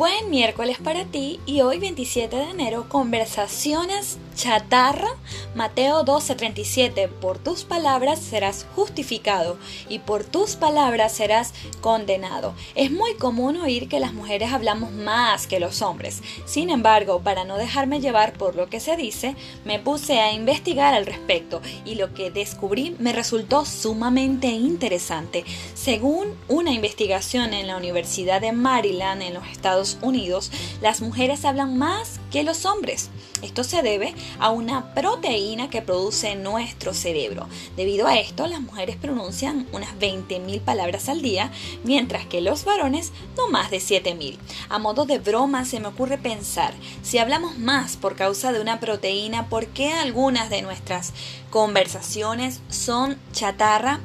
Buen miércoles para ti y hoy 27 de enero conversaciones chatarra. Mateo 12:37 Por tus palabras serás justificado y por tus palabras serás condenado. Es muy común oír que las mujeres hablamos más que los hombres. Sin embargo, para no dejarme llevar por lo que se dice, me puse a investigar al respecto y lo que descubrí me resultó sumamente interesante. Según una investigación en la Universidad de Maryland en los Estados Unidos, las mujeres hablan más que los hombres. Esto se debe a una proteína que produce nuestro cerebro. Debido a esto, las mujeres pronuncian unas 20.000 palabras al día, mientras que los varones no más de 7.000. A modo de broma se me ocurre pensar, si hablamos más por causa de una proteína, ¿por qué algunas de nuestras conversaciones son chatarra?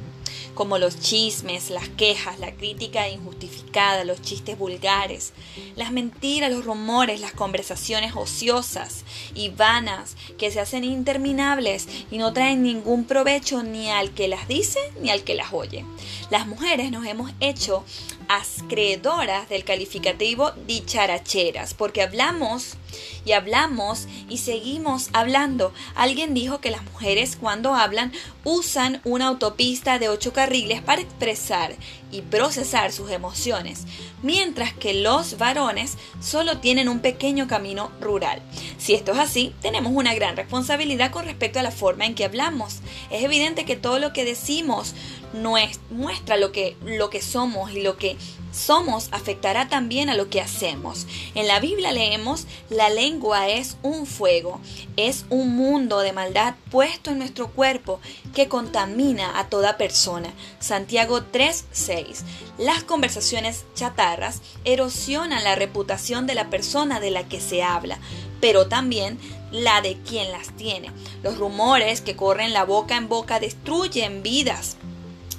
como los chismes, las quejas, la crítica injustificada, los chistes vulgares, las mentiras, los rumores, las conversaciones ociosas y vanas que se hacen interminables y no traen ningún provecho ni al que las dice ni al que las oye. Las mujeres nos hemos hecho acreedoras del calificativo dicharacheras porque hablamos y hablamos y seguimos hablando. Alguien dijo que las mujeres cuando hablan usan una autopista de ocho carriles para expresar y procesar sus emociones, mientras que los varones solo tienen un pequeño camino rural. Si esto es así, tenemos una gran responsabilidad con respecto a la forma en que hablamos. Es evidente que todo lo que decimos muestra lo que, lo que somos y lo que somos afectará también a lo que hacemos. En la Biblia leemos, la lengua es un fuego, es un mundo de maldad puesto en nuestro cuerpo que contamina a toda persona. Santiago 3:6. Las conversaciones chatarras erosionan la reputación de la persona de la que se habla, pero también la de quien las tiene. Los rumores que corren la boca en boca destruyen vidas.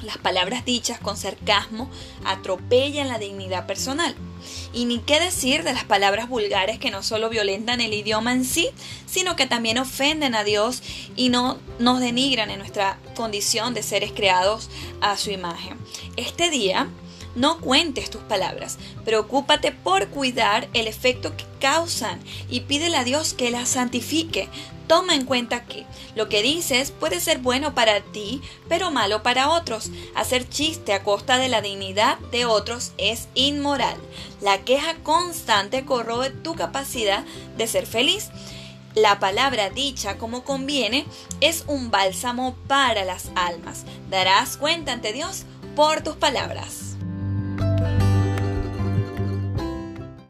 Las palabras dichas con sarcasmo atropellan la dignidad personal. Y ni qué decir de las palabras vulgares que no solo violentan el idioma en sí, sino que también ofenden a Dios y no nos denigran en nuestra condición de seres creados a su imagen. Este día no cuentes tus palabras, preocúpate por cuidar el efecto que causan y pídele a Dios que las santifique. Toma en cuenta que lo que dices puede ser bueno para ti, pero malo para otros. Hacer chiste a costa de la dignidad de otros es inmoral. La queja constante corroe tu capacidad de ser feliz. La palabra dicha como conviene es un bálsamo para las almas. Darás cuenta ante Dios por tus palabras.